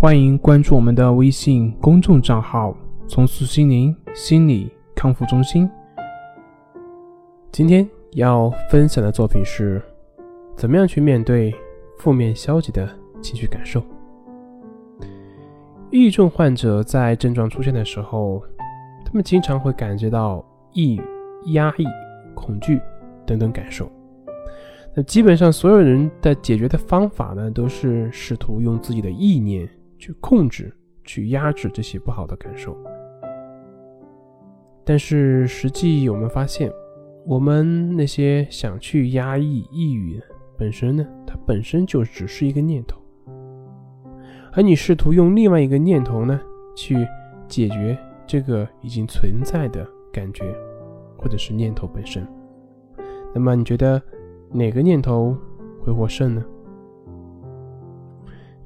欢迎关注我们的微信公众账号“重塑心灵心理康复中心”。今天要分享的作品是：怎么样去面对负面消极的情绪感受？抑郁症患者在症状出现的时候，他们经常会感觉到抑郁、压抑、恐惧等等感受。那基本上所有人的解决的方法呢，都是试图用自己的意念。去控制、去压制这些不好的感受，但是实际我们发现，我们那些想去压抑抑郁本身呢，它本身就只是一个念头，而你试图用另外一个念头呢去解决这个已经存在的感觉，或者是念头本身，那么你觉得哪个念头会获胜呢？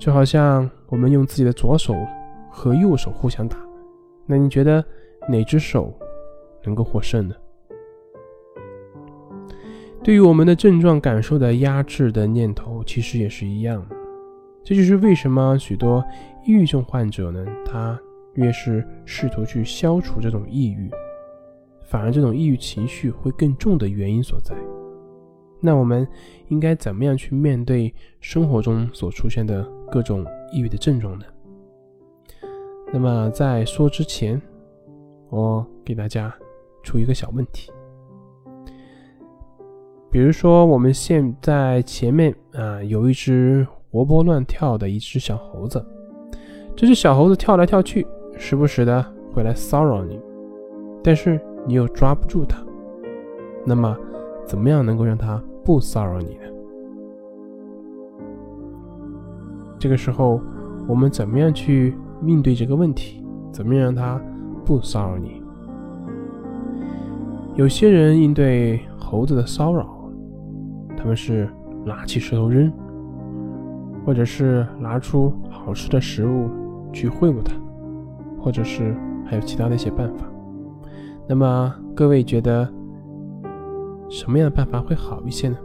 就好像我们用自己的左手和右手互相打，那你觉得哪只手能够获胜呢？对于我们的症状感受的压制的念头，其实也是一样。这就是为什么许多抑郁症患者呢，他越是试图去消除这种抑郁，反而这种抑郁情绪会更重的原因所在。那我们应该怎么样去面对生活中所出现的各种抑郁的症状呢？那么在说之前，我给大家出一个小问题。比如说，我们现在前面啊有一只活蹦乱跳的一只小猴子，这只小猴子跳来跳去，时不时的会来骚扰你，但是你又抓不住它，那么怎么样能够让它？不骚扰你呢。这个时候，我们怎么样去面对这个问题？怎么样让他不骚扰你？有些人应对猴子的骚扰，他们是拿起石头扔，或者是拿出好吃的食物去贿赂他，或者是还有其他的一些办法。那么，各位觉得？什么样的办法会好一些呢？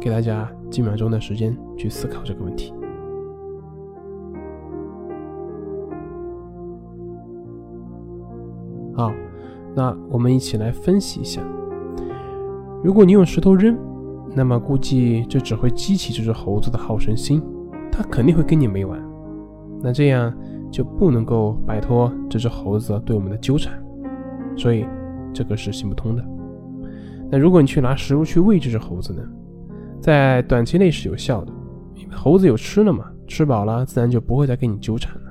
给大家几秒钟的时间去思考这个问题。好，那我们一起来分析一下。如果你用石头扔，那么估计这只会激起这只猴子的好胜心，它肯定会跟你没完。那这样就不能够摆脱这只猴子对我们的纠缠，所以这个是行不通的。那如果你去拿食物去喂这只猴子呢，在短期内是有效的，因为猴子有吃了嘛，吃饱了自然就不会再跟你纠缠了。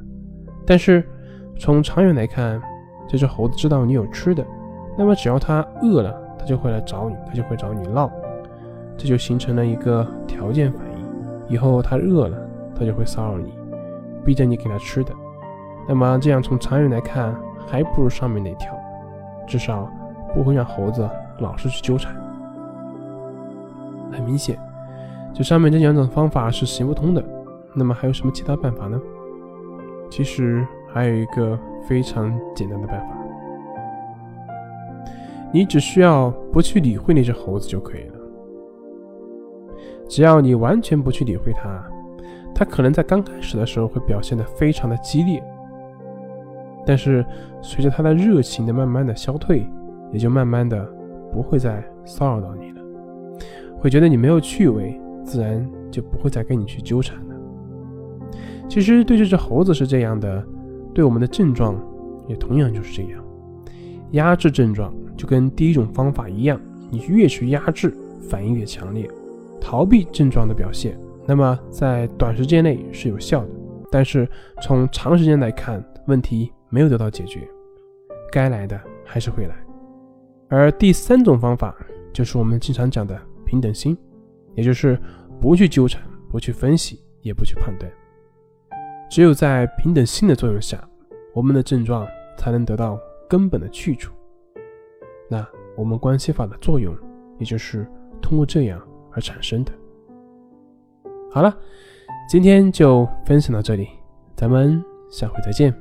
但是从长远来看，这只猴子知道你有吃的，那么只要它饿了，它就会来找你，它就会找你闹，这就形成了一个条件反应。以后它饿了，它就会骚扰你，逼着你给它吃的。那么这样从长远来看，还不如上面那条，至少不会让猴子。老是去纠缠，很明显，这上面这两种方法是行不通的。那么还有什么其他办法呢？其实还有一个非常简单的办法，你只需要不去理会那只猴子就可以了。只要你完全不去理会它，它可能在刚开始的时候会表现的非常的激烈，但是随着它的热情的慢慢的消退，也就慢慢的。不会再骚扰到你了，会觉得你没有趣味，自然就不会再跟你去纠缠了。其实对这只猴子是这样的，对我们的症状也同样就是这样。压制症状就跟第一种方法一样，你越去压制，反应越强烈。逃避症状的表现，那么在短时间内是有效的，但是从长时间来看，问题没有得到解决，该来的还是会来。而第三种方法就是我们经常讲的平等心，也就是不去纠缠、不去分析、也不去判断。只有在平等心的作用下，我们的症状才能得到根本的去除。那我们关系法的作用，也就是通过这样而产生的。好了，今天就分享到这里，咱们下回再见。